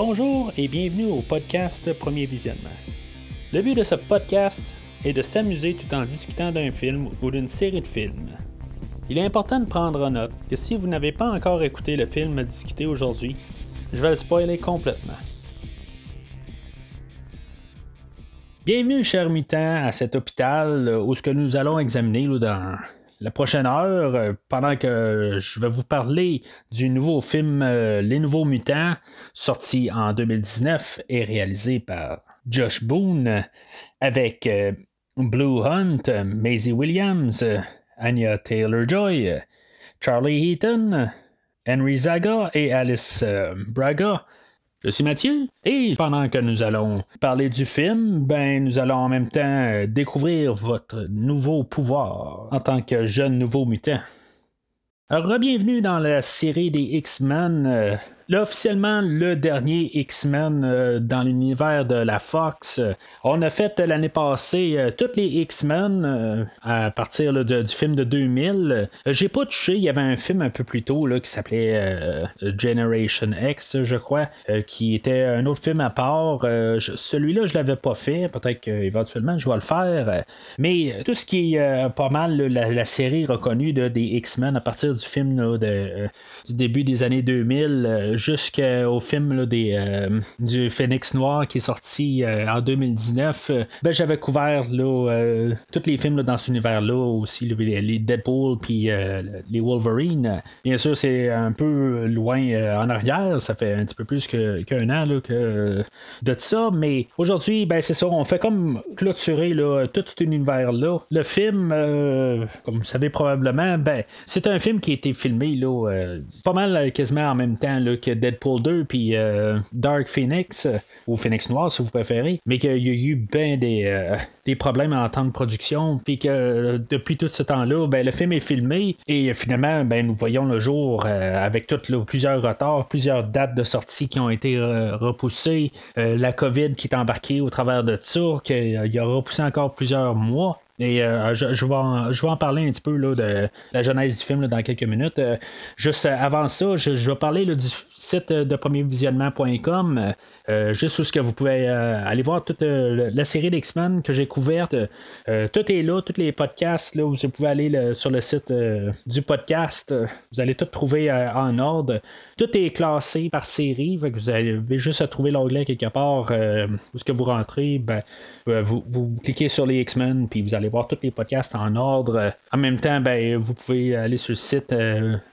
Bonjour et bienvenue au podcast Premier Visionnement. Le but de ce podcast est de s'amuser tout en discutant d'un film ou d'une série de films. Il est important de prendre en note que si vous n'avez pas encore écouté le film à discuter aujourd'hui, je vais le spoiler complètement. Bienvenue, chers mutants, à cet hôpital où ce que nous allons examiner dans la prochaine heure, euh, pendant que je vais vous parler du nouveau film euh, Les Nouveaux Mutants, sorti en 2019 et réalisé par Josh Boone, avec euh, Blue Hunt, Maisie Williams, Anya Taylor-Joy, Charlie Heaton, Henry Zaga et Alice Braga. Je suis Mathieu et pendant que nous allons parler du film, ben nous allons en même temps découvrir votre nouveau pouvoir en tant que jeune nouveau mutant. Alors, bienvenue dans la série des X-Men. Euh, là, officiellement, le dernier X-Men euh, dans l'univers de la Fox. on a fait l'année passée euh, toutes les X-Men à partir du film de 2000. J'ai pas touché, il y avait un film un peu plus tôt là, qui s'appelait Generation X, je crois, qui était un autre film à part. Celui-là, je l'avais pas fait. Peut-être qu'éventuellement, je vais le faire. Mais tout ce qui est pas mal la, série reconnue des X-Men à partir du film de, du début des années 2000 jusqu'au film des, euh, du Phoenix Noir qui est sorti euh, en 2019, euh, ben, j'avais couvert là, tous les films dans cet univers-là, aussi les Deadpool puis les Wolverine. Bien sûr, c'est un peu loin en arrière, ça fait un petit peu plus qu'un an que de ça, mais aujourd'hui, ben, c'est ça, on fait comme clôturer tout cet univers-là. Le film, comme vous savez probablement, ben, c'est un film qui a été filmé là, pas mal quasiment en même temps là, que Deadpool 2 puis euh, Dark Phoenix, euh, ou Phoenix Noir si vous préférez, mais qu'il y a eu bien des, euh, des problèmes en temps de production, puis que depuis tout ce temps-là, ben, le film est filmé et finalement, ben, nous voyons le jour avec toutes plusieurs retards, plusieurs dates de sortie qui ont été repoussées, la COVID qui est embarquée au travers de ça, qu'il a repoussé encore plusieurs mois. Et je, vais en, je, vais en, parler un petit peu là, de la genèse du film dans quelques minutes. juste avant ça, je, je vais parler là, du site de premiervisionnement.com, euh, juste où ce que vous pouvez euh, aller voir toute euh, la série d'X-Men que j'ai couverte. tout est là, tous les podcasts, là, vous pouvez aller sur le site du podcast. vous allez tout trouver en ordre. Tout est classé par série. vous avez juste à trouver l'onglet quelque part où ce que vous rentrez. Ben, vous, cliquez sur les X-Men puis vous allez voir tous les podcasts en ordre. En même temps, ben, vous pouvez aller sur le site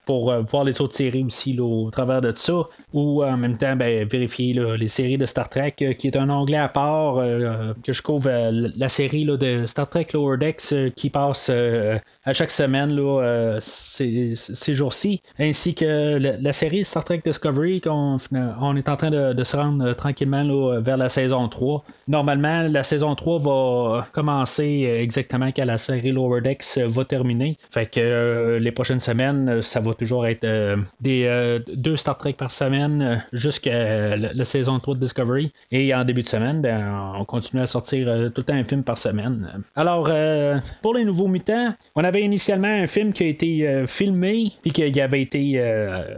pour voir les autres séries aussi au travers de ça ou en même temps ben, vérifier les séries de Star Trek, euh, qui est un onglet à part euh, que je couvre euh, la série de Star Trek Lower Decks qui passe à chaque semaine là, ces, jours-ci, ainsi que la, série Star Trek Discovery qu'on on est en train de, se rendre tranquillement vers la saison 3. Normalement, la saison 3 va commencer exactement quand la série Lower Decks va terminer. Fait que les prochaines semaines, ça va toujours être des deux Star Trek par semaine jusqu'à la, saison 3 de Discovery. Et en début de semaine, ben, on continue à sortir euh, tout le temps un film par semaine. Alors, euh, pour les nouveaux mutants, on avait initialement un film qui a été euh, filmé et qui avait été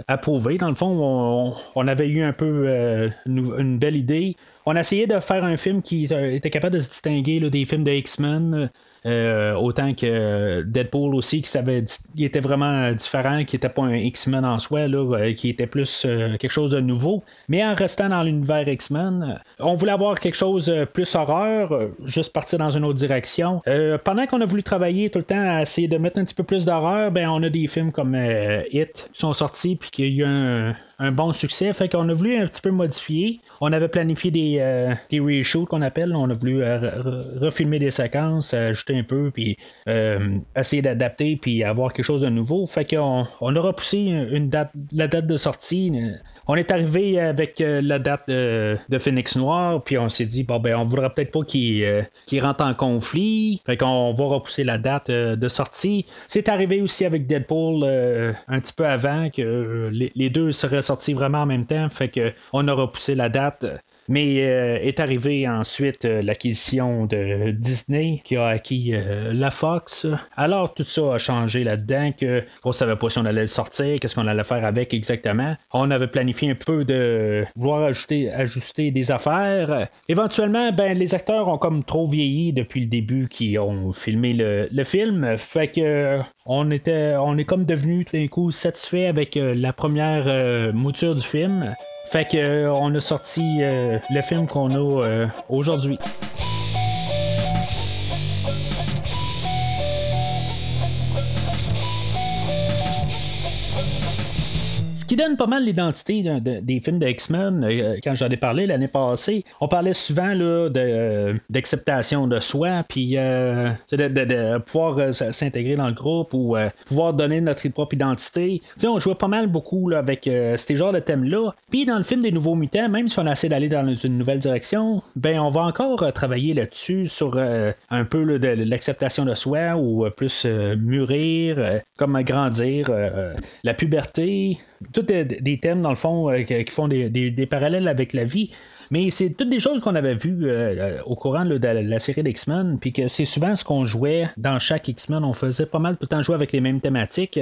approuvé. Dans le fond, on, avait eu un peu une, belle idée. On a essayé de faire un film qui était capable de se distinguer des films de X-Men. Euh, autant que Deadpool aussi, qui savait, il était vraiment différent, qui n'était pas un X-Men en soi, euh, qui était plus euh, quelque chose de nouveau. Mais en restant dans l'univers X-Men, on voulait avoir quelque chose plus horreur, juste partir dans une autre direction. pendant qu'on a voulu travailler tout le temps à essayer de mettre un petit peu plus d'horreur, ben on a des films comme Hit qui sont sortis puis qu'il y a eu un, un bon succès. Fait qu'on a voulu un petit peu modifier. On avait planifié des, euh, des reshoots qu'on appelle. On a voulu euh, refilmer des séquences, ajouter un peu, puis euh, essayer d'adapter, puis avoir quelque chose de nouveau. Fait qu'on on a repoussé une date, la date de sortie on est arrivé avec euh, la date de, Phoenix Noir, puis on s'est dit, bon, ben, on voudrait peut-être pas qu'il euh, rentre en conflit, fait qu'on va repousser la date euh, de sortie. C'est arrivé aussi avec Deadpool un petit peu avant que les, deux seraient sortis vraiment en même temps, fait qu'on a repoussé la date. Mais euh, est arrivé ensuite euh, l'acquisition de Disney qui a acquis euh, la Fox. Alors tout ça a changé là-dedans que on savait pas si on allait le sortir, qu'est-ce qu'on allait faire avec exactement. On avait planifié un peu de vouloir ajouter, ajuster des affaires. Éventuellement, ben les acteurs ont comme trop vieilli depuis le début qui ont filmé le, le film. Fait que on était on est comme devenu tout d'un coup satisfait avec la première mouture du film. Fait que euh, on a sorti euh, le film qu'on a euh, aujourd'hui. Qui donne pas mal l'identité des films de X-Men. Euh, quand j'en ai parlé l'année passée, on parlait souvent là, euh, d'acceptation de, soi, puis euh, de, pouvoir s'intégrer dans le groupe ou pouvoir donner notre propre identité. on jouait pas mal beaucoup avec ces genres de thèmes-là. Puis dans le film des Nouveaux Mutants, même si on essaie d'aller dans une nouvelle direction, ben on va encore travailler là-dessus sur un peu de l'acceptation de soi ou plus mûrir, comme grandir, la puberté des, thèmes, dans le fond, euh, qui font des, parallèles avec la vie. Mais c'est toutes des choses qu'on avait vues euh, euh, au courant de la, série d'X-Men, puis que c'est souvent ce qu'on jouait dans chaque X-Men. On faisait pas mal tout temps jouer avec les mêmes thématiques.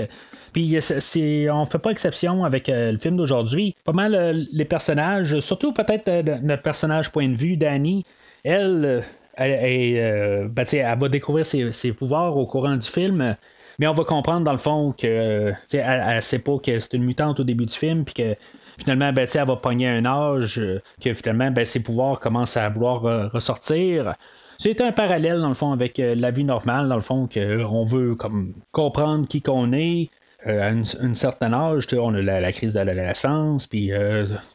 Puis c'est, on fait pas exception avec le film d'aujourd'hui. Pas mal les personnages, surtout peut-être notre personnage point de vue, Danny, elle, elle, ben, elle va découvrir ses, pouvoirs au courant du film. Mais on va comprendre dans le fond que elle, elle sait pas que c'est une mutante au début du film, puis que finalement, ben, elle va pogner un âge, euh, que finalement, ben, ses pouvoirs commencent à vouloir euh, ressortir. C'est un parallèle, dans le fond, avec euh, la vie normale, dans le fond, qu'on veut comme comprendre qui qu'on est. à un certain âge, on a la, crise de l'adolescence, puis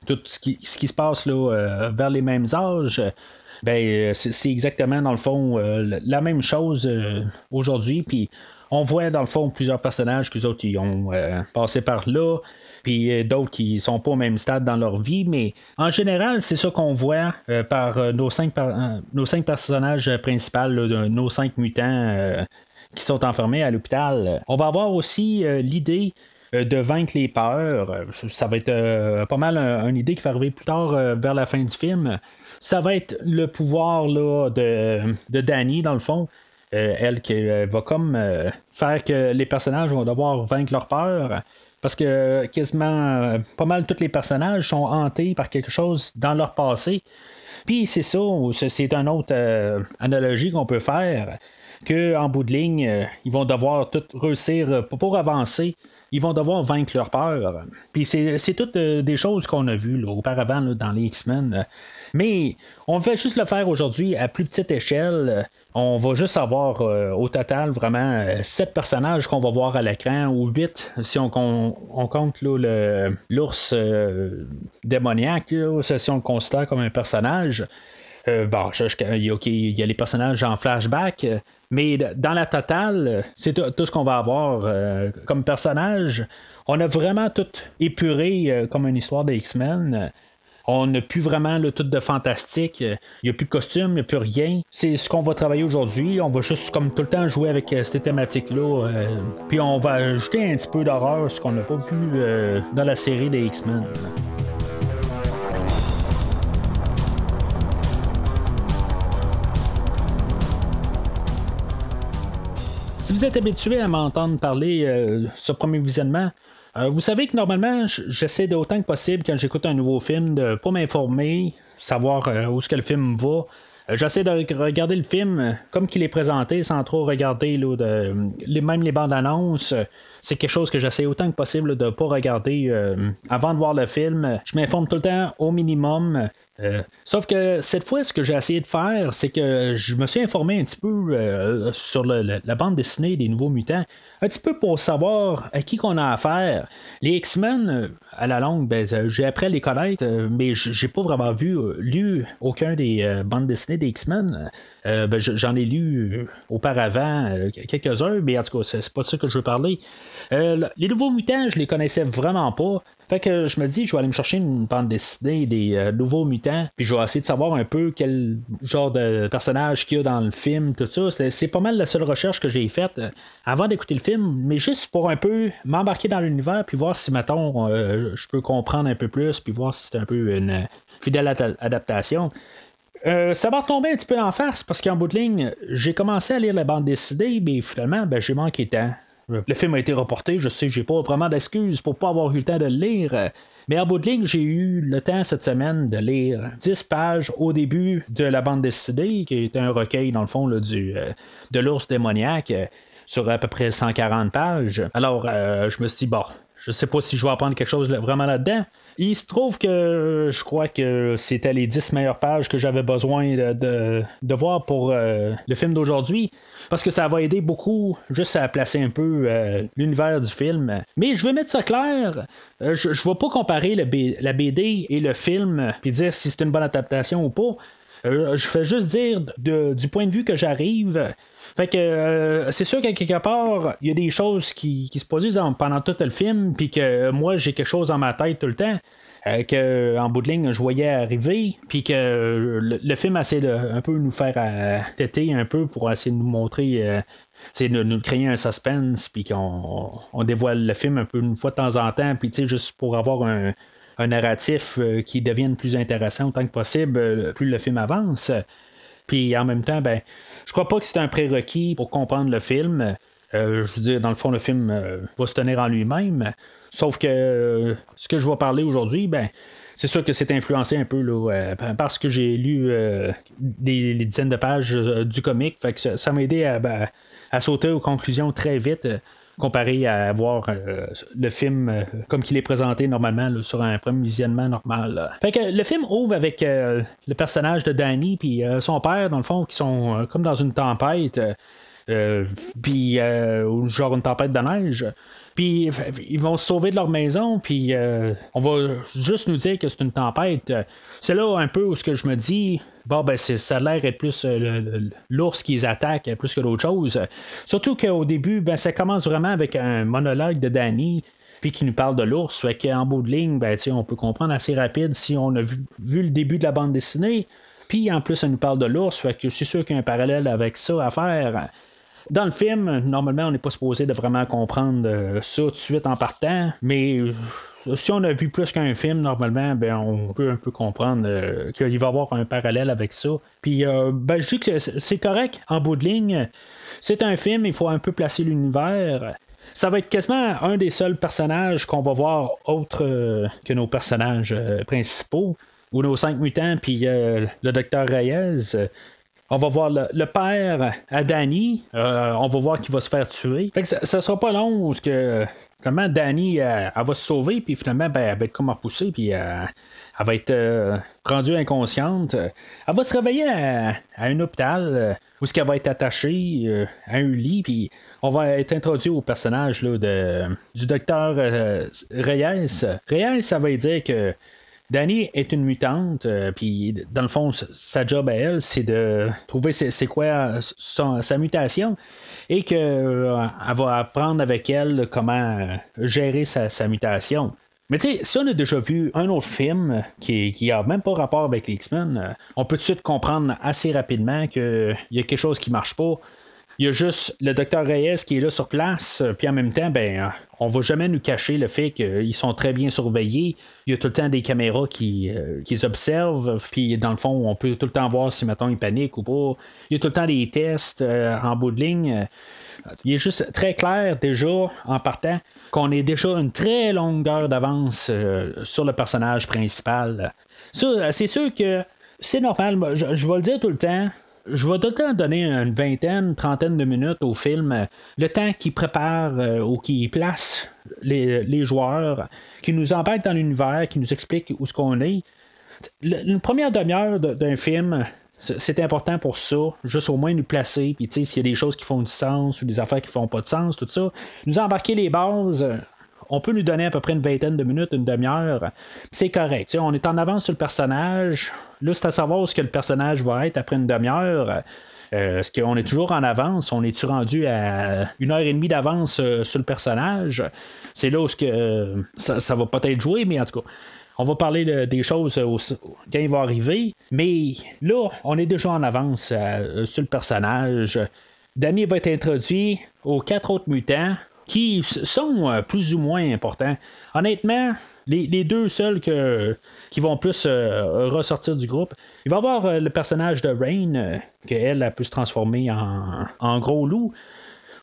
tout ce qui, ce qui, se passe là, vers les mêmes âges. Ben, c'est exactement dans le fond la même chose aujourd'hui. Puis on voit dans le fond plusieurs personnages qui autres ont euh, passé par là, puis euh, d'autres qui sont pas au même stade dans leur vie, mais en général, c'est ça qu'on voit euh, par nos cinq, personnages principaux, nos cinq mutants qui sont enfermés à l'hôpital. On va avoir aussi l'idée de vaincre les peurs. Ça va être pas mal une idée qui va arriver plus tard vers la fin du film. Ça va être le pouvoir de, de Danny, dans le fond. Euh, elle euh, va comme euh, faire que les personnages vont devoir vaincre leur peur. Parce que quasiment pas mal tous les personnages sont hantés par quelque chose dans leur passé. Puis c'est ça, c'est une autre analogie qu'on peut faire. Que en bout de ligne, ils vont devoir tout réussir pour avancer ils vont devoir vaincre leur peur. Puis c'est toutes des choses qu'on a vues auparavant dans les X-Men. Mais on va juste le faire aujourd'hui à plus petite échelle. On va juste avoir euh, au total vraiment 7 euh, personnages qu'on va voir à l'écran, ou 8 si on, compte l'ours euh, démoniaque, si on le considère comme un personnage. Bon, il y a les personnages en flashback, mais dans la totale, c'est tout, ce qu'on va avoir comme personnage. On a vraiment tout épuré comme une histoire des X-Men. On n'a plus vraiment le tout de fantastique. Il n'y a plus de costume, il n'y a plus rien. C'est ce qu'on va travailler aujourd'hui. On va juste comme tout le temps jouer avec euh, ces thématiques-là. Euh, puis on va ajouter un petit peu d'horreur, ce qu'on n'a pas vu euh, dans la série des X-Men. Si vous êtes habitué à m'entendre parler ce premier visionnement, euh, vous savez que normalement, j'essaie d'autant que possible quand j'écoute un nouveau film de pas m'informer, savoir euh, où est-ce que le film va. Euh, j'essaie de regarder le film comme qu'il est présenté sans trop regarder là, les, même les bandes annonces. C'est quelque chose que j'essaie autant que possible de ne pas regarder avant de voir le film. Je m'informe tout le temps au minimum. Sauf que cette fois, ce que j'ai essayé de faire, c'est que je me suis informé un petit peu sur la bande dessinée des Nouveaux Mutants un petit peu pour savoir à qui qu'on a affaire. Les X-Men, euh, à la longue, ben, euh, j'ai appris à les connaître, euh, mais j'ai pas vraiment vu, lu aucun des bandes dessinées des X-Men. Ben, j'en ai lu auparavant quelques-uns, mais en tout cas, c'est pas de ça que je veux parler. les nouveaux mutants, je les connaissais vraiment pas. Fait que je me dis, je vais aller me chercher une bande dessinée des euh, nouveaux mutants, puis je vais essayer de savoir un peu quel genre de personnage qu'il y a dans le film, tout ça. C'est pas mal la seule recherche que j'ai faite euh, avant d'écouter le film, mais juste pour un peu m'embarquer dans l'univers, puis voir si, mettons, euh, je peux comprendre un peu plus, puis voir si c'est un peu une fidèle adaptation. Ça va retomber un petit peu en face parce qu'en bout de ligne, j'ai commencé à lire la bande dessinée, mais finalement, ben, j'ai manqué de temps. Le film a été reporté, je sais, j'ai pas vraiment d'excuses pour pas avoir eu le temps de le lire. Mais en bout de ligne, j'ai eu le temps cette semaine de lire 10 pages au début de la bande dessinée, qui est un recueil, dans le fond, du, euh, de l'ours démoniaque, euh, sur à peu près 140 pages. Alors, euh, je me suis dit, bon, je sais pas si je vais apprendre quelque chose vraiment là-dedans. Il se trouve que je crois que c'était les 10 meilleures pages que j'avais besoin de, de, voir pour euh, le film d'aujourd'hui. Parce que ça va aider beaucoup juste à placer un peu euh, l'univers du film. Mais je vais mettre ça clair. Euh, je ne vais pas comparer la BD et le film puis dire si c'est une bonne adaptation ou pas. Je vais juste dire du point de vue que j'arrive. Fait que c'est sûr qu'à quelque part, il y a des choses qui, se produisent pendant tout le film, puis que moi j'ai quelque chose dans ma tête tout le temps. Euh, que en bout de ligne je voyais arriver, puis que le, film essaie de un peu nous faire euh, têter un peu pour essayer de nous montrer, c'est euh, de nous créer un suspense, puis qu'on on dévoile le film un peu une fois de temps en temps, puis juste pour avoir un, narratif qui devienne plus intéressant autant que possible, plus le film avance. Puis en même temps, ben, je crois pas que c'est un prérequis pour comprendre le film. je veux dire, dans le fond, le film va se tenir en lui-même. Sauf que euh, ce que je vais parler aujourd'hui, ben, c'est sûr que c'est influencé un peu euh, parce que j'ai lu euh, des, dizaines de pages du comic. Ça, m'a aidé ben, à, sauter aux conclusions très vite comparé à voir le film comme qu'il est présenté normalement sur un premier visionnement normal. Fait que le film ouvre avec le personnage de Danny puis son père dans le fond qui sont comme dans une tempête puis genre une tempête de neige puis ils vont se sauver de leur maison, puis euh, on va juste nous dire que c'est une tempête. C'est là un peu où ce que je me dis, bon, ben, ça a l'air être plus euh, l'ours qui les attaque plus que d'autres choses. Surtout qu'au début, ben, ça commence vraiment avec un monologue de Danny puis qui nous parle de l'ours. Fait qu'en bout de ligne, ben, on peut comprendre assez rapide si on a vu, le début de la bande dessinée. Puis en plus, ça nous parle de l'ours. Fait que c'est sûr qu'il y a un parallèle avec ça à faire. Dans le film, normalement, on n'est pas supposé de vraiment comprendre euh, ça tout de suite en partant, mais euh, si on a vu plus qu'un film, normalement, ben, on peut un peu comprendre euh, qu'il va y avoir un parallèle avec ça. Puis, ben, je dis que c'est correct en bout de ligne. C'est un film, il faut un peu placer l'univers. Ça va être quasiment un des seuls personnages qu'on va voir autre que nos personnages principaux, ou nos cinq mutants, puis le docteur Reyes. On va voir le, père à Danny. Euh, on va voir qu'il va se faire tuer. Fait que ça, sera pas long parce que finalement Danny euh, elle, va se sauver puis finalement ben, elle va être comme repoussée puis euh, elle va être rendue inconsciente. Elle va se réveiller à, un hôpital où ce qu'elle va être attachée à un lit puis on va être introduit au personnage là, de, du docteur Reyes. Reyes ça va dire que Danny est une mutante, euh, puis dans le fond, sa job à elle, c'est de trouver c'est quoi sa mutation et qu'elle euh, va apprendre avec elle comment euh, gérer sa, mutation. Mais tu sais, si on a déjà vu un autre film qui, qui même pas rapport avec les X-Men, on peut tout de suite comprendre assez rapidement qu'il y a quelque chose qui marche pas. Il y a juste le docteur Reyes qui est là sur place, puis en même temps, ben, on va jamais nous cacher le fait qu'ils sont très bien surveillés. Il y a tout le temps des caméras qui, euh, qui observent, puis dans le fond, on peut tout le temps voir si, mettons, ils paniquent ou pas. Il y a tout le temps des tests euh, en bout de ligne. Il est juste très clair déjà en partant qu'on est déjà une très longue heure d'avance euh, sur le personnage principal. C'est sûr que c'est normal. je vais le dire tout le temps je vais tout le temps donner une vingtaine, trentaine de minutes au film, le temps qui prépare euh, ou qui place les, joueurs, qui nous embarque dans l'univers, qui nous explique où ce qu'on est. une première demi-heure d'un film, c'est important pour ça, juste au moins nous placer, puis s'il y a des choses qui font du sens ou des affaires qui font pas de sens, tout ça, nous embarquer les bases, on peut lui donner à peu près une vingtaine de minutes, une demi-heure. C'est correct. on est en avance sur le personnage. Là, c'est à savoir ce que le personnage va être après une demi-heure. Est-ce qu'on est toujours en avance? On est-tu rendu à une heure et demie d'avance sur le personnage? C'est là où que, ça, va peut-être jouer, mais en tout cas. On va parler des choses quand il va arriver. Mais là, on est déjà en avance sur le personnage. Danny va être introduit aux quatre autres mutants qui sont euh, plus ou moins importants. Honnêtement, les, deux seuls qui vont plus euh, ressortir du groupe, il va y avoir euh, le personnage de Rain, qu'elle a pu se transformer en, gros loup,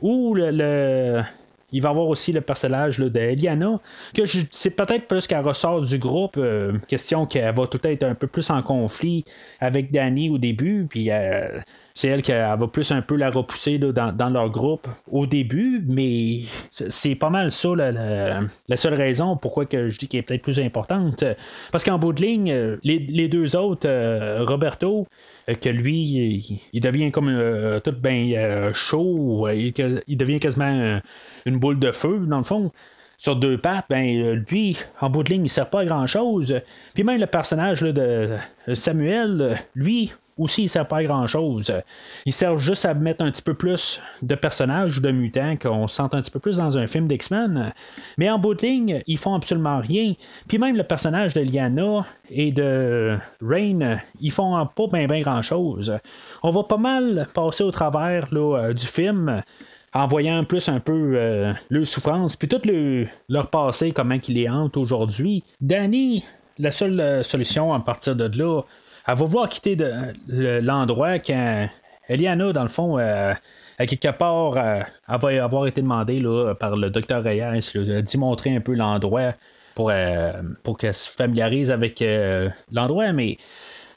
ou le, il va y avoir aussi le personnage d'Eliana, que c'est peut-être plus qu'elle ressort du groupe, question qu'elle va tout être un peu plus en conflit avec Danny au début, puis c'est elle qui va plus un peu la repousser dans, leur groupe au début, mais c'est pas mal ça la, seule raison pourquoi que je dis qu'elle est peut-être plus importante. Parce qu'en bout de ligne, euh, les, deux autres, euh, Roberto, euh, que lui, il, devient comme tout bien chaud, il, devient quasiment une boule de feu, dans le fond sur deux pattes, ben lui, en bout de ligne, il sert pas à grand chose. Puis même le personnage de Samuel, lui, aussi, il sert pas à grand chose. Il sert juste à mettre un petit peu plus de personnages ou de mutants, qu'on se sente un petit peu plus dans un film d'X-Men. Mais en bout de ligne, ils font absolument rien. Puis même le personnage de Liana et de Rain, ils font pas bien grand chose. On va pas mal passer au travers euh, du film en voyant plus un peu euh, leur souffrance, puis tout leur passé, comment qu'il est hante aujourd'hui. Danny, la seule euh, solution à partir de là, elle va voir quitter l'endroit quand Eliana, dans le fond, euh, quelque part, euh, elle va avoir été demandée là, par le docteur Reyes d'y montrer un peu l'endroit pour, euh, pour qu'elle se familiarise avec l'endroit, mais.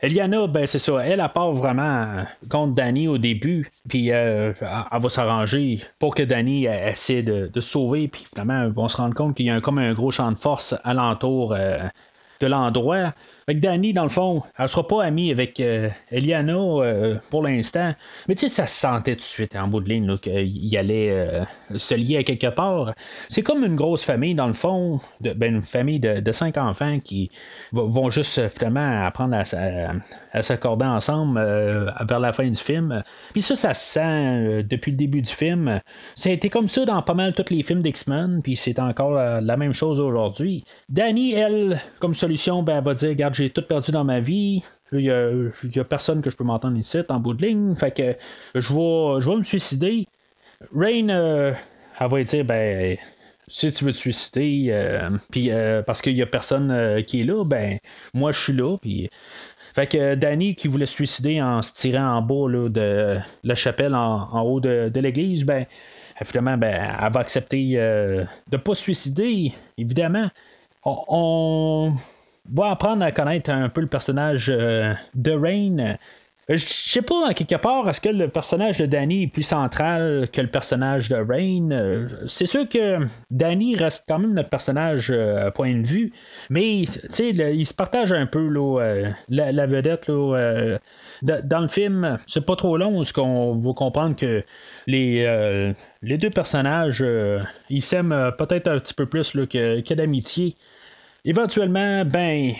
Eliana, ben c'est ça, elle, a part vraiment contre Danny au début, puis elle, va s'arranger pour que Danny essaie de, sauver, puis finalement, on se rend compte qu'il y a comme un gros champ de force alentour de l'endroit. Fait que Danny, dans le fond, elle sera pas amie avec euh, Eliana euh, pour l'instant. Mais tu sais, ça se sentait tout de suite en bout de ligne qu'il allait euh, se lier à quelque part. C'est comme une grosse famille, dans le fond, ben, une famille de, cinq enfants qui vont juste finalement apprendre à, s'accorder ensemble vers la fin du film. Puis ça, ça se sent depuis le début du film. Été comme ça dans pas mal tous les films d'X-Men, puis c'est encore la, même chose aujourd'hui. Danny, elle, comme ça ben, va dire Regarde, j'ai tout perdu dans ma vie. Il n'y a, personne que je peux m'entendre ici en bout de ligne. Fait que je vais, je vais me suicider. Rain, euh, elle va dire Ben, si tu veux te suicider, euh, puis euh, parce qu'il n'y a personne qui est là, ben, moi je suis là. Puis. Fait que Danny qui voulait se suicider en se tirant en bas de la chapelle en, haut de, l'église, ben, finalement, ben, elle va accepter de ne pas se suicider, évidemment. on, va apprendre à connaître un peu le personnage euh, de Rain. Euh, je sais pas, à quelque part, est-ce que le personnage de Danny est plus central que le personnage de Rain? Euh, c'est sûr que Danny reste quand même notre personnage point de vue, mais il se partage un peu la, vedette. dans le film, c'est pas trop long, ce qu'on va comprendre que les, les deux personnages, ils s'aiment peut-être un petit peu plus que, que d'amitié. Éventuellement, ben,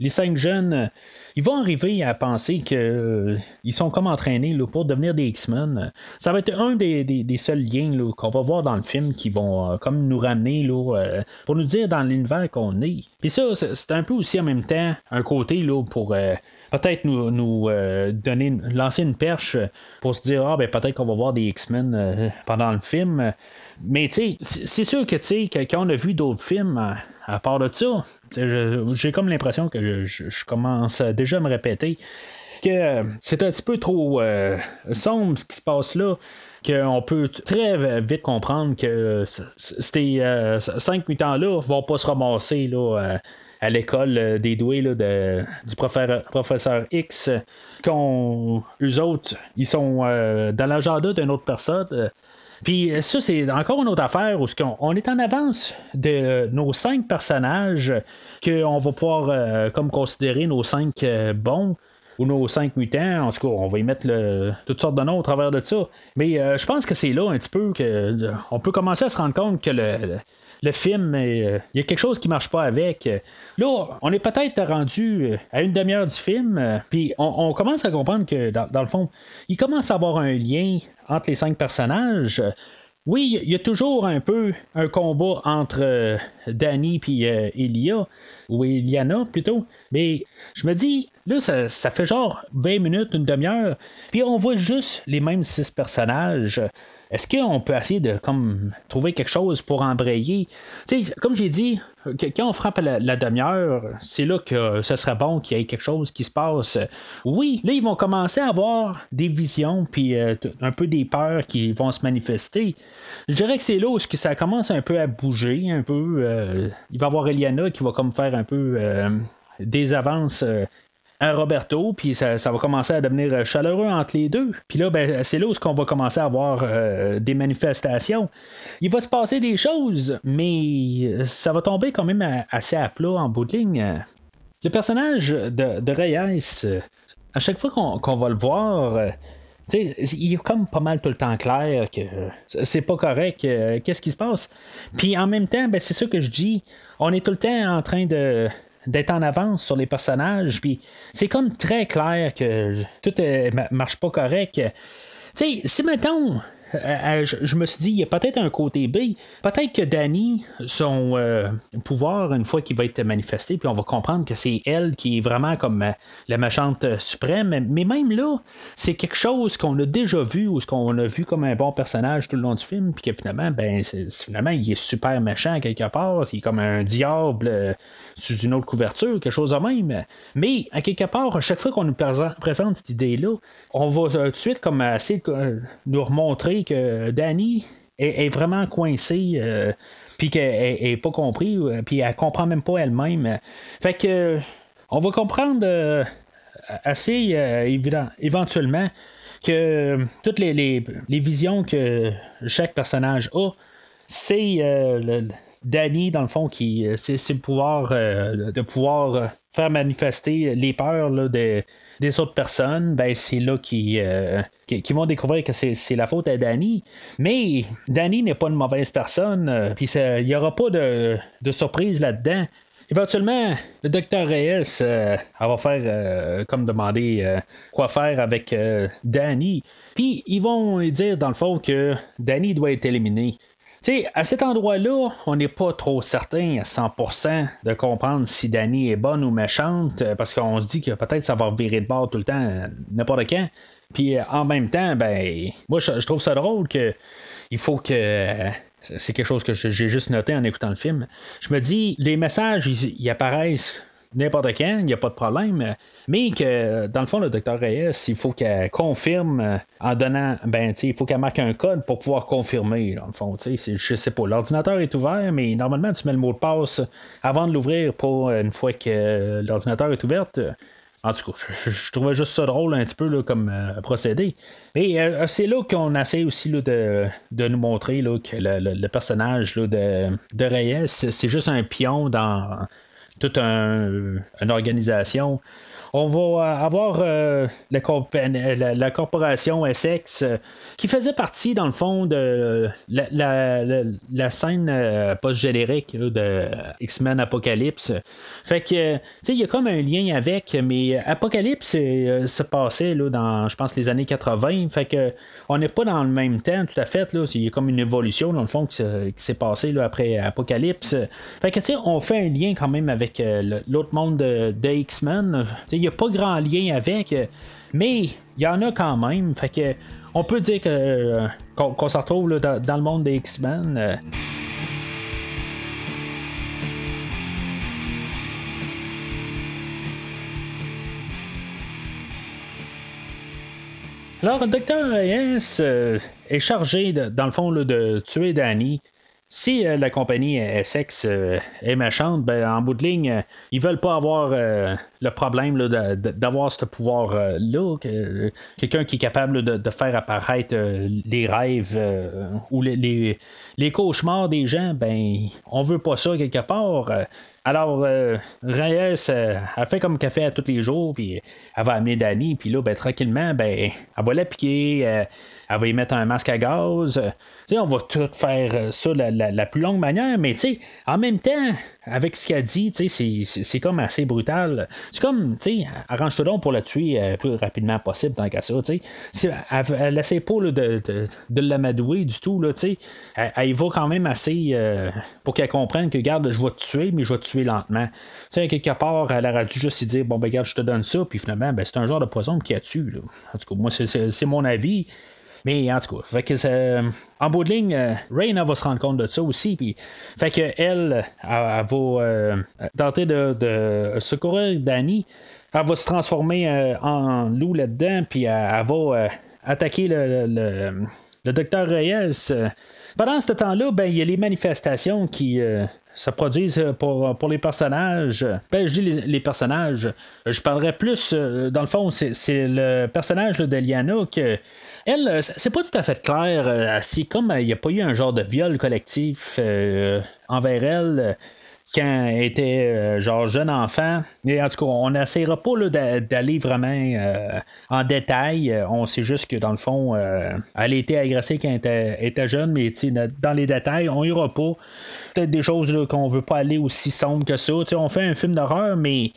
les cinq jeunes, ils vont arriver à penser qu'ils euh, sont comme entraînés là, pour devenir des X-Men. Ça va être un des, seuls liens qu'on va voir dans le film qui vont euh, comme nous ramener là, euh, pour nous dire dans l'univers qu'on est. Puis ça, c'est un peu aussi en même temps un côté là, pour peut-être nous, nous donner, lancer une perche pour se dire ah ben peut-être qu'on va voir des X-Men pendant le film. Mais c'est sûr que quand on a vu d'autres films à part de ça, j'ai comme l'impression que je, commence déjà à me répéter que c'est un petit peu trop euh, sombre ce qui se passe là qu'on peut très vite comprendre que ces euh, cinq mutants-là vont pas se ramasser là, euh, à l'école des doués là, du professeur, X, qu'on autres, ils sont dans l'agenda d'une autre personne. Puis euh, ça, c'est encore une autre affaire où on est en avance de nos cinq personnages qu'on va pouvoir euh, comme considérer nos cinq euh, bons. ou nos cinq mutants. En tout cas, on va y mettre toutes sortes de noms au travers de ça. Mais je pense que c'est là un petit peu que on peut commencer à se rendre compte que le, le film, il y a quelque chose qui marche pas avec. Là, on est peut-être rendu à une demi-heure du film, puis on, commence à comprendre que, dans, le fond, il commence à avoir un lien entre les cinq personnages. Oui, il y a toujours un peu un combat entre euh, Danny et euh, Elia, ou Eliana plutôt, mais je me dis, là, ça, fait genre 20 minutes, une demi-heure, puis on voit juste les mêmes six personnages. Est-ce qu'on peut essayer de trouver quelque chose pour embrayer? sais, comme j'ai dit, quand on frappe la, demi-heure, c'est là que ce serait bon qu'il y ait quelque chose qui se passe. Oui, là, ils vont commencer à avoir des visions, puis euh, un peu des peurs qui vont se manifester. Je dirais que c'est là où ça commence un peu à bouger, un peu. Euh, il va y avoir Eliana qui va comme faire un peu euh, des avances à Roberto, puis ça, va commencer à devenir chaleureux entre les deux. Puis là, ben, c'est là où on va commencer à avoir euh, des manifestations. Il va se passer des choses, mais ça va tomber quand même assez à plat en bout de ligne. Le personnage de, Reyes, à chaque fois qu'on va le voir, euh, il est comme pas mal tout le temps clair que c'est pas correct, euh, qu'est-ce qui se passe? Puis en même temps, ben, c'est ça que je dis, on est tout le temps en train de d'être en avance sur les personnages. Puis c'est comme très clair que tout ne marche pas correct. Tu sais, si maintenant euh, euh, je, me suis dit, il y a peut-être un côté B. Peut-être que Danny, son euh, pouvoir, une fois qu'il va être manifesté, puis on va comprendre que c'est elle qui est vraiment comme la méchante suprême. Mais même là, c'est quelque chose qu'on a déjà vu ou ce qu'on a vu comme un bon personnage tout le long du film, puis que finalement, ben, finalement, il est super méchant quelque part. Il est comme un diable sous une autre couverture, quelque chose de même. Mais à quelque part, à chaque fois qu'on nous présente cette idée-là, on va tout de suite comme de nous remontrer que Danny est, vraiment coincée. Euh, puis qu'elle n'est pas compris, euh, puis elle comprend même pas elle-même. Fait que on va comprendre euh, assez éventuellement que toutes les, visions que chaque personnage a, c'est Danny, dans le fond, qui c'est le pouvoir de pouvoir faire manifester les peurs des, autres personnes, ben c'est là qu'ils euh, vont découvrir que c'est la faute à Danny. Mais Danny n'est pas une mauvaise personne, euh, puis il n'y aura pas de, surprise là-dedans. Éventuellement, le docteur Reyes euh, va faire comme demander quoi faire avec Danny. Puis ils vont dire dans le fond que Danny doit être éliminé. Tu à cet endroit-là, on n'est pas trop certain à 100% de comprendre si Danny est bonne ou méchante, euh, parce qu'on se dit que peut-être ça va virer de bord tout le temps, euh, n'importe quand. Puis euh, en même temps, ben, moi je, trouve ça drôle que il faut que c'est quelque chose que j'ai juste noté en écoutant le film. Je me dis, les messages, ils apparaissent n'importe quand, il n'y a pas de problème. Mais que, dans le fond, le docteur Reyes, il faut qu'elle confirme euh, en donnant, ben, il faut qu'elle marque un code pour pouvoir confirmer, dans le fond. Je sais pas, l'ordinateur est ouvert, mais normalement, tu mets le mot de passe avant de l'ouvrir pour une fois que l'ordinateur est ouvert. En tout cas, je, trouvais juste ça drôle un petit peu comme euh, procédé. Et euh, c'est là qu'on essaie aussi de, nous montrer que le, personnage de, de Reyes, c'est juste un pion dans toute une organisation on va avoir euh, la, corporation Essex euh, qui faisait partie, dans le fond, de la, scène euh, post-générique de X-Men Apocalypse. Fait que, tu sais, il y a comme un lien avec, mais Apocalypse se passait là, dans, je pense, les années 80. Fait que, on n'est pas dans le même temps, tout à fait. Là. Il y a comme une évolution, dans le fond, qui, s'est passée là, après Apocalypse. Fait que, tu sais, on fait un lien quand même avec l'autre monde de, de X-Men il n'y a pas grand lien avec, mais il y en a quand même. Fait que on peut dire que euh, qu'on, se retrouve dans, le monde des X-Men. Euh. Alors, le docteur Reyes euh, est chargé, dans le fond, de tuer Danny. Si euh, la compagnie Essex euh, est méchante, ben, en bout de ligne, euh, ils veulent pas avoir le problème d'avoir ce pouvoir-là. Quelqu'un qui est capable de, faire apparaître les rêves ou les, les, cauchemars des gens, ben, on veut pas ça quelque part. Alors, Reyes, elle fait comme café à tous les jours, puis elle va amener Danny, puis là, ben, tranquillement, ben, elle va l'appliquer, elle va y mettre un masque à gaz. on va tout faire ça la, la, plus longue manière, mais en même temps, avec ce qu'elle dit, c'est comme assez brutal. C'est comme, arrange-toi donc pour la tuer le plus rapidement possible, tant qu'à ça. Elle n'essaie pas de, de, de l'amadouer du tout. Là, elle, va quand même assez euh, pour qu'elle comprenne que, regarde, je vais te tuer, mais je vais te tuer lentement. quelque part, elle aurait dû juste dire, bon, ben, regarde, je te donne ça, puis finalement, ben, c'est un genre de poison qui a tué. En tout cas, moi, c'est mon avis. Mais en tout cas, fait que euh, en bout de ligne, euh, Raina va se rendre compte de ça aussi. Puis, fait que elle, va euh, tenter de, secourir Danny. Elle va se transformer en loup là-dedans, puis elle, va attaquer le, le, docteur Reyes. Pendant ce temps-là, ben, il y a les manifestations qui se produisent pour, pour les personnages. Ben, je dis les, personnages. Je parlerai plus, dans le fond, c'est le personnage de Liana que elle, euh, c'est pas tout à fait clair euh, si comme euh, il n'y a pas eu un genre de viol collectif envers elle quand elle était genre jeune enfant. Et en tout cas, on n'essayera pas d'aller vraiment en détail. On sait juste que dans le fond, elle a été agressée quand elle était, jeune, mais dans les détails, on ira pas. Peut-être des choses qu'on veut pas aller aussi sombre que ça. on fait un film d'horreur, mais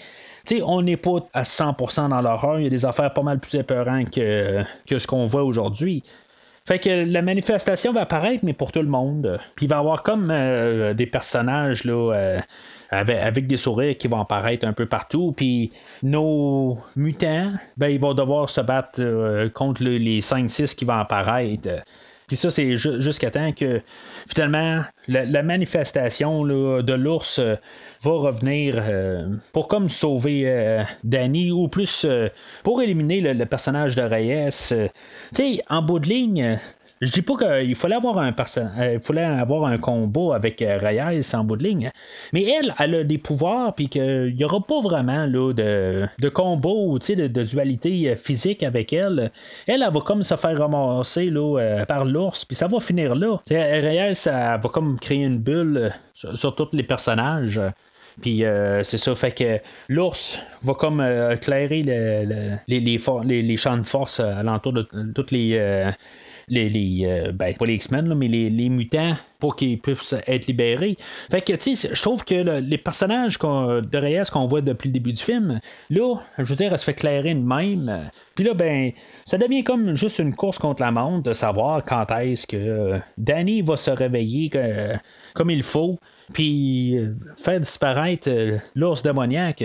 on n'est pas à 100% dans l'horreur. Il y a des affaires pas mal plus épeurantes que, que ce qu'on voit aujourd'hui. Fait que la manifestation va apparaître, mais pour tout le monde. Puis il va y avoir comme euh, des personnages là, euh, avec, des sourires qui vont apparaître un peu partout. Puis nos mutants, ben, ils vont devoir se battre euh, contre les 5-6 qui vont apparaître. Puis ça, c'est jusqu'à temps que finalement, la, manifestation de l'ours euh, va revenir euh, pour comme sauver euh, Danny ou plus pour éliminer le, le personnage de Reyes. tu sais, en bout de ligne, je dis pas qu'il fallait avoir un euh, il fallait avoir un combat avec euh, Reyes en bout de ligne. Mais elle, elle a des pouvoirs, puis qu'il n'y aura pas vraiment là, de, de combat ou de, de, dualité euh, physique avec elle. Elle, elle va comme se faire ramasser là, par l'ours, puis ça va finir là. Reyes, elle va comme créer une bulle sur, tous les personnages. Puis c'est ça, fait que l'ours va comme éclairer les, les, les, champs de force alentour de toutes les, les, les euh, ben, pas les X-Men, mais les, mutants pour qu'ils puissent être libérés. Fait que, tu sais, je trouve que les personnages de Reyes qu'on voit depuis le début du film, là, je veux dire, elle se fait clairer de même. Puis là, ben, ça devient comme juste une course contre la montre de savoir quand est-ce que euh, Danny va se réveiller comme il faut, puis euh, faire disparaître l'ours démoniaque.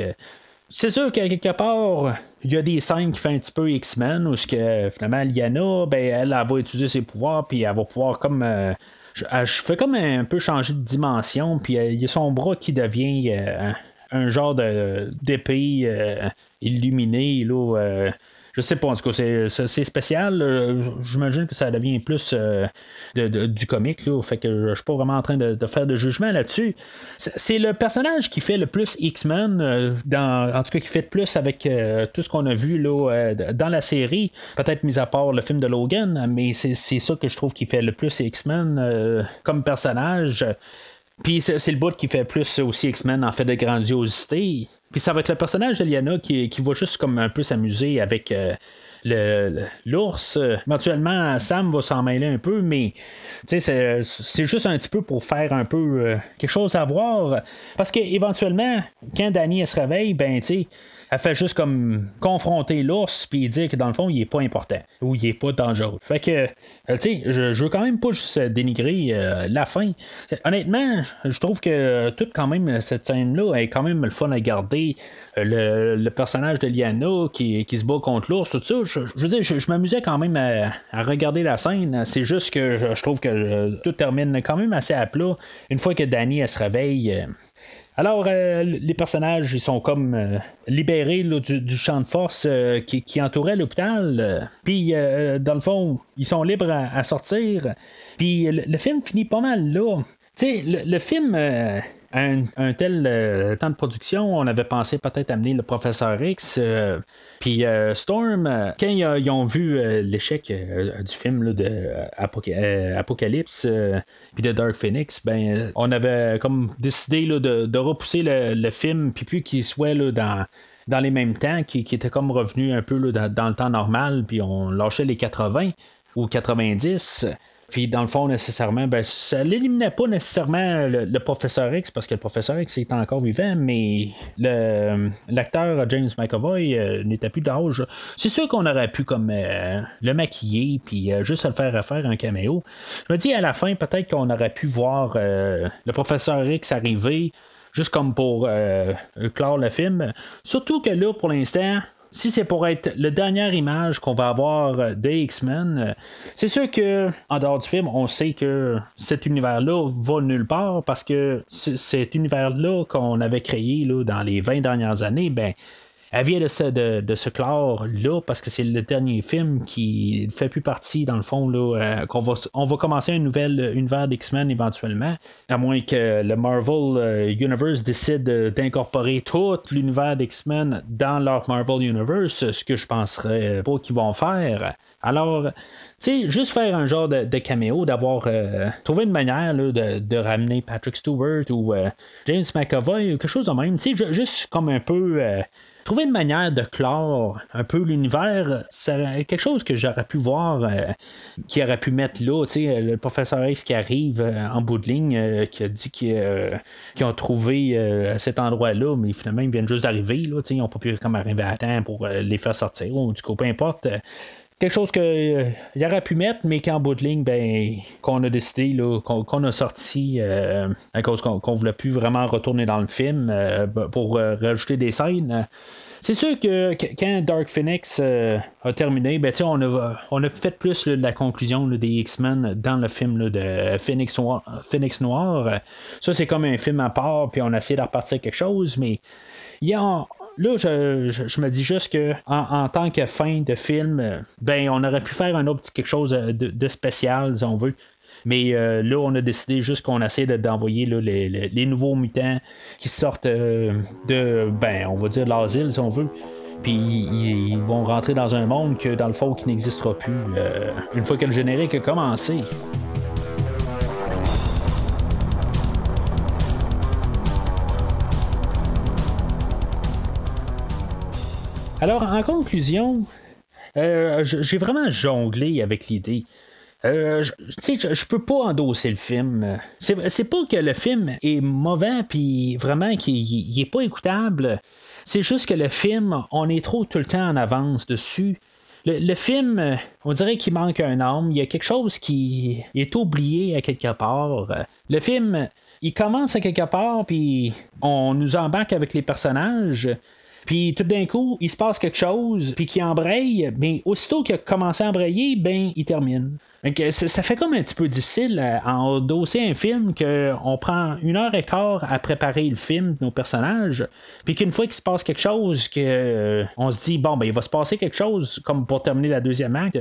C'est sûr qu'à quelque part, il y a des scènes qui font un petit peu X-Men où que, finalement Liana, ben, elle, va utiliser ses pouvoirs, puis elle va pouvoir comme. Euh, je, fais comme un peu changer de dimension, puis euh, il y a son bras qui devient euh, un genre de d'épée illuminée, là je sais pas, en tout cas, c'est spécial. J'imagine que ça devient plus euh, du comique. Là, fait que je suis pas vraiment en train de, faire de jugement là-dessus. C'est le personnage qui fait le plus X-Men, euh, en tout cas qui fait le plus avec euh, tout ce qu'on a vu là, dans la série. Peut-être mis à part le film de Logan, mais c'est ça que je trouve qui fait le plus X-Men comme personnage. Puis c'est le bout qui fait plus aussi X-Men en fait de grandiosité. Puis ça va être le personnage d'Eliana qui, qui va juste comme un peu s'amuser avec euh, l'ours. Éventuellement, Sam va s'en mêler un peu, mais c'est, juste un petit peu pour faire un peu euh, quelque chose à voir. Parce qu'éventuellement, quand Danny se réveille, ben tu sais elle fait juste comme confronter l'ours puis dire que dans le fond, il est pas important ou il est pas dangereux. Fait que, euh, tu sais, je, veux quand même pas juste dénigrer euh, la fin. Honnêtement, je trouve que toute quand même cette scène-là est quand même le fun à garder. Euh, le, personnage de Liana qui, qui, se bat contre l'ours, tout ça. Je, veux dire, je, m'amusais quand même à, regarder la scène. C'est juste que je, trouve que tout termine quand même assez à plat. Une fois que Danny elle se réveille, alors, euh, les personnages, ils sont comme euh, libérés du, champ de force euh, qui, entourait l'hôpital. Puis, dans le fond, ils sont libres à, sortir. Puis, le, film finit pas mal là. Tu sais, le, film un, tel temps de production, on avait pensé peut-être amener le professeur X. puis Storm, quand ils, ont vu l'échec du film de Apocalypse puis de Dark Phoenix, ben on avait comme décidé de, repousser le, film puis puis qu'il soit dans dans les mêmes temps, qui, était comme revenu un peu dans, le temps normal, puis on lâchait les 80 ou 90. Puis dans le fond, nécessairement, ben, ça n'éliminait pas nécessairement le, professeur X parce que le professeur X était encore vivant, mais l'acteur James McAvoy euh, n'était plus d'âge. C'est sûr qu'on aurait pu comme euh, le maquiller puis euh, juste le faire refaire un caméo. Je me dis à la fin, peut-être qu'on aurait pu voir le professeur X arriver juste comme pour clore le film. Surtout que là, pour l'instant, si c'est pour être la dernière image qu'on va avoir euh, des X-Men, euh, c'est sûr que en dehors du film, on sait que cet univers-là va nulle part parce que cet univers-là qu'on avait créé dans les 20 dernières années, ben elle vient de se, de, se clore là parce que c'est le dernier film qui fait plus partie, dans le fond, là, euh, qu'on va, on va commencer un nouvel univers d'X-Men éventuellement, à moins que le Marvel euh, Universe décide d'incorporer tout l'univers d'X-Men dans leur Marvel Universe, ce que je penserais pas qu'ils vont faire. Alors, tu sais, juste faire un genre de, caméo, d'avoir euh, trouvé une manière de, ramener Patrick Stewart ou James McAvoy, quelque chose de même, tu sais, juste comme un peu trouver une manière de clore un peu l'univers, c'est quelque chose que j'aurais pu voir, euh, qui aurait pu mettre là, le professeur X qui arrive euh, en bout de ligne, euh, qui a dit qu'ils ont trouvé cet endroit-là, mais finalement ils viennent juste d'arriver, ils n'ont pas pu comme arriver à temps pour les faire sortir, ou du coup, peu importe quelque chose qu'il aurait pu mettre, mais qu'en bout de ligne, ben, qu'on a décidé, qu'on, a sorti à cause qu'on, ne voulait plus vraiment retourner dans le film pour rajouter des scènes. C'est sûr que, quand Dark Phoenix euh, a terminé, ben, on, a, on a fait plus la conclusion des X-Men dans le film de Phoenix Noir. Phoenix Noir. Ça, c'est comme un film à part, puis on a essayé de repartir quelque chose, mais il y a, là, je, me dis juste que en, tant que fin de film, ben on aurait pu faire un autre petit quelque chose de, de spécial, si on veut. Mais euh, là, on a décidé juste qu'on essaie d'envoyer les, nouveaux mutants qui sortent euh, de, ben, on va dire, l'asile, si on veut. Puis ils, vont rentrer dans un monde que, dans le fond, qui n'existera plus euh, une fois que le générique a commencé. Alors, en conclusion, j'ai vraiment jonglé avec l'idée. Euh, je, je peux pas endosser le film. C'est pas que le film est mauvais, puis vraiment qu'il est pas écoutable. C'est juste que le film, on est trop tout le temps en avance dessus. Le, film, on dirait qu'il manque un âme. Il y a quelque chose qui est oublié à quelque part. Le film, il commence à quelque part, puis on nous embarque avec les personnages. Puis tout d'un coup, il se passe quelque chose, puis qui embraye, mais aussitôt qu'il a commencé à embrayer, ben, il termine. ça, fait comme un petit peu difficile à endosser un film qu'on prend une heure et quart à préparer le film de nos personnages, puis qu'une fois qu'il se passe quelque chose, que euh, on se dit bon ben il va se passer quelque chose comme pour terminer la deuxième acte,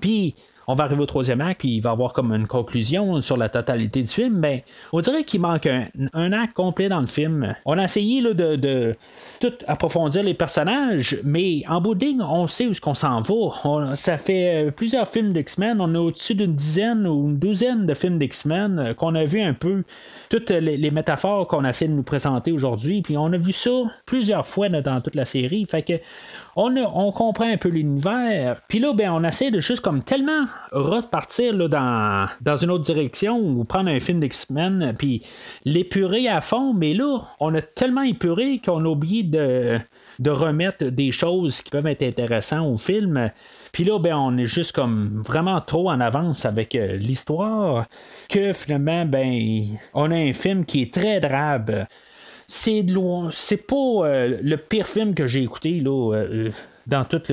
puis on va arriver au troisième acte, puis il va avoir comme une conclusion sur la totalité du film, mais on dirait qu'il manque un, acte complet dans le film. On a essayé là, de, tout approfondir les personnages, mais en bout de ligne, on sait où ce qu'on s'en va. ça fait euh, plusieurs films d'X-Men, on a au-dessus d'une dizaine ou une douzaine de films d'X-Men euh, qu'on a vu un peu toutes les, métaphores qu'on essaie de nous présenter aujourd'hui, puis on a vu ça plusieurs fois dans toute la série. Fait que on, comprend un peu l'univers. Puis là, ben, on essaie de juste comme tellement repartir là, dans, une autre direction ou prendre un film d'X-Men puis l'épurer à fond. Mais là, on a tellement épuré qu'on a oublié de, de remettre des choses qui peuvent être intéressantes au film. Puis là, ben, on est juste comme vraiment trop en avance avec euh, l'histoire que finalement, ben, on a un film qui est très drabe c'est loin. C'est pas euh, le pire film que j'ai écouté euh, dans toute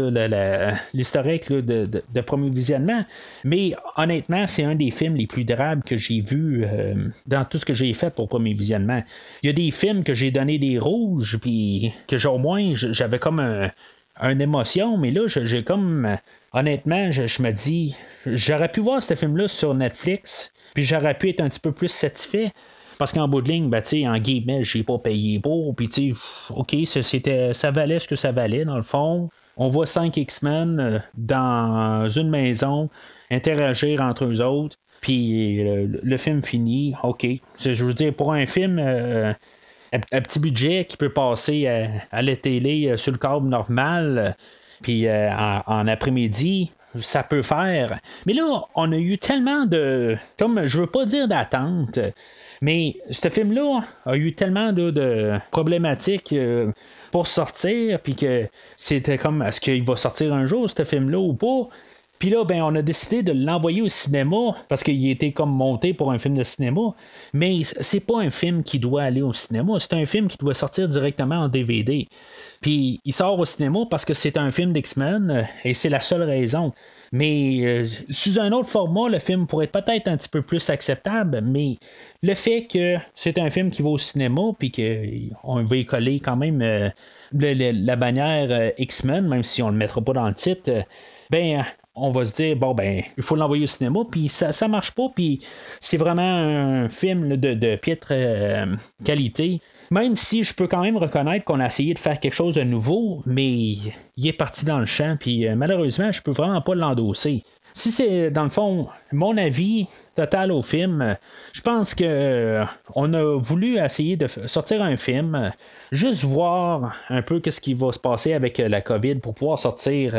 l'historique de, premier visionnement. Mais honnêtement, c'est un des films les plus drabes que j'ai vu euh, dans tout ce que j'ai fait pour premier visionnement. Il y a des films que j'ai donné des rouges, puis que au moins j'avais comme un, une émotion, mais là, j'ai comme. Honnêtement, je, je me dis, j'aurais pu voir ce film-là sur Netflix, puis j'aurais pu être un petit peu plus satisfait. Parce qu'en bout de ligne, ben, en guillemets, j'ai pas payé pour. Puis, OK, c'était, ça valait ce que ça valait, dans le fond. On voit 5 X-Men euh, dans une maison interagir entre eux autres. Puis le, film finit, OK. Je veux dire, pour un film euh, un petit budget qui peut passer à, la télé sur le câble normal, puis en après-midi, ça peut faire. Mais là, on a eu tellement de. Comme je veux pas dire d'attente, mais ce film-là a eu tellement de, problématiques euh, pour sortir, puis que c'était comme est-ce qu'il va sortir un jour, ce film-là, ou pas? Puis là, ben, on a décidé de l'envoyer au cinéma parce qu'il était comme monté pour un film de cinéma. Mais c'est pas un film qui doit aller au cinéma. C'est un film qui doit sortir directement en DVD. Puis il sort au cinéma parce que c'est un film d'X-Men euh, et c'est la seule raison. Mais euh, sous un autre format, le film pourrait être peut-être un petit peu plus acceptable, mais le fait que c'est un film qui va au cinéma, puis qu'on va y coller quand même euh, la bannière X-Men, même si on ne le mettra pas dans le titre, ben on va se dire, bon, ben, il faut l'envoyer au cinéma, puis ça, ça marche pas, puis c'est vraiment un film de, de piètre euh, qualité. Même si je peux quand même reconnaître qu'on a essayé de faire quelque chose de nouveau, mais il est parti dans le champ, puis euh, malheureusement, je peux vraiment pas l'endosser. Si c'est dans le fond mon avis total au film, je pense que euh, on a voulu essayer de sortir un film, juste voir un peu qu'est-ce qui va se passer avec la COVID pour pouvoir sortir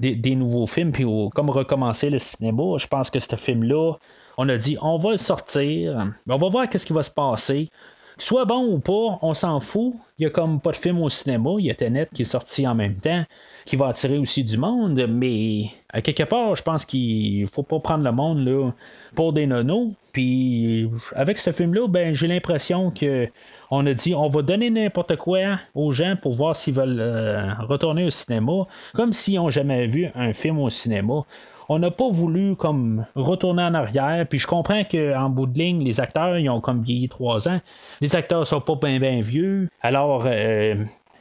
des, nouveaux films, puis comme recommencer le cinéma, je pense que ce film-là, on a dit on va le sortir, on va voir qu'est-ce qui va se passer. Soit bon ou pas, on s'en fout. Il y a comme pas de film au cinéma. Il y a Tenet qui est sorti en même temps, qui va attirer aussi du monde. Mais à quelque part, je pense qu'il faut pas prendre le monde là, pour des nonos. Puis avec ce film-là, ben j'ai l'impression que on a dit on va donner n'importe quoi aux gens pour voir s'ils veulent euh, retourner au cinéma, comme s'ils n'ont jamais vu un film au cinéma on n'a pas voulu comme retourner en arrière. Puis je comprends qu'en bout de ligne, les acteurs, ils ont comme vieilli trois ans. Les acteurs sont pas bien vieux. Alors, euh,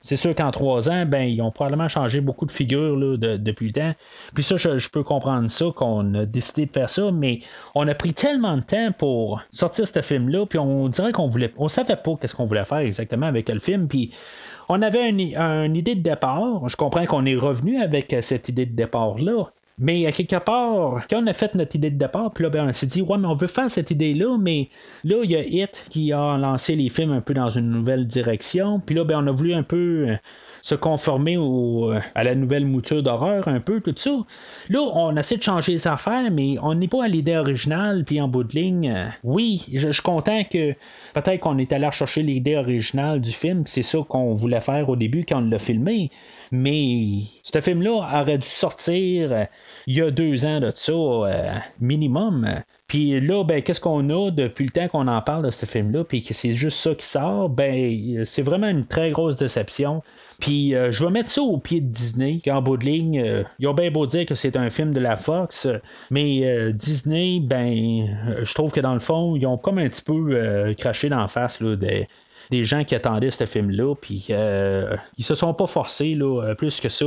c'est sûr qu'en trois ans, ben, ils ont probablement changé beaucoup de figures depuis le temps. Puis ça, je, peux comprendre ça, qu'on a décidé de faire ça, mais on a pris tellement de temps pour sortir ce film-là, puis on dirait qu'on voulait. On savait pas qu'est-ce qu'on voulait faire exactement avec le film, puis on avait une, une idée de départ. Je comprends qu'on est revenu avec cette idée de départ-là. Mais à quelque part, quand on a fait notre idée de départ, puis là, ben, on s'est dit, ouais, mais on veut faire cette idée-là, mais là, il y a Hit qui a lancé les films un peu dans une nouvelle direction. Puis là, ben, on a voulu un peu euh, se conformer à la nouvelle mouture d'horreur, un peu, tout ça. Là, on essaie de changer les affaires, mais on n'est pas à l'idée originale, puis en bout de ligne, euh, oui, je, suis content que peut-être qu'on est allé chercher l'idée originale du film, c'est ça qu'on voulait faire au début quand on l'a filmé. Mais ce film-là aurait dû sortir euh, il y a deux ans de ça, euh, minimum. Puis là, ben, qu'est-ce qu'on a depuis le temps qu'on en parle de ce film-là, puis que c'est juste ça qui sort, ben, c'est vraiment une très grosse déception. Puis euh, je vais mettre ça au pied de Disney, qu'en bout de ligne, euh, ils ont bien beau dire que c'est un film de la Fox, mais euh, Disney, ben, je trouve que dans le fond, ils ont comme un petit peu craché dans la face là, des, des gens qui attendaient ce film-là, puis euh, ils se sont pas forcés là, euh, plus que ça.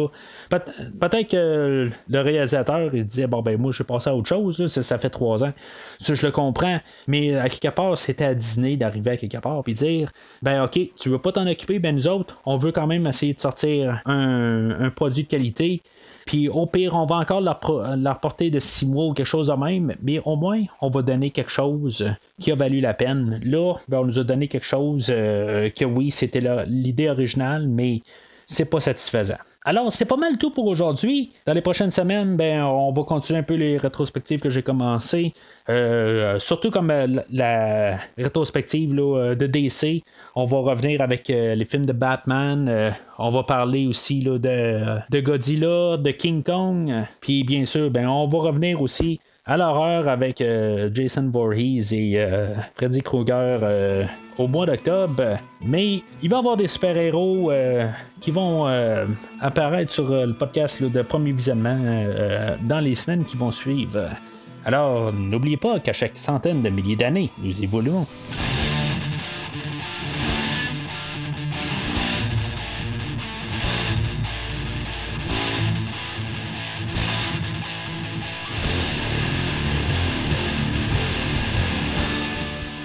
peut-être que le réalisateur il disait bon ben moi je vais passer à autre chose, ça, fait trois ans. Ça je le comprends, mais à quelque part c'était à Disney d'arriver à quelque part puis dire ben ok tu veux pas t'en occuper, ben nous autres on veut quand même essayer de sortir un produit de qualité. Puis au pire, on va encore leur, porter de six mois ou quelque chose de même, mais au moins, on va donner quelque chose qui a valu la peine. Là, ben, on nous a donné quelque chose euh, que oui, c'était l'idée originale, mais c'est pas satisfaisant. Alors, c'est pas mal tout pour aujourd'hui. Dans les prochaines semaines, ben, on va continuer un peu les rétrospectives que j'ai commencées. Euh, surtout comme euh, la, rétrospective euh, de DC. On va revenir avec les films de Batman. on va parler aussi de, Godzilla, de King Kong. Puis bien sûr, ben, on va revenir aussi à l'horreur avec Jason Voorhees et Freddy Krueger au mois d'octobre. Mais il va y avoir des super-héros euh, qui vont euh, apparaître sur euh, le podcast de premier visionnement dans les semaines qui vont suivre. Alors, n'oubliez pas qu'à chaque centaine de milliers d'années, nous évoluons.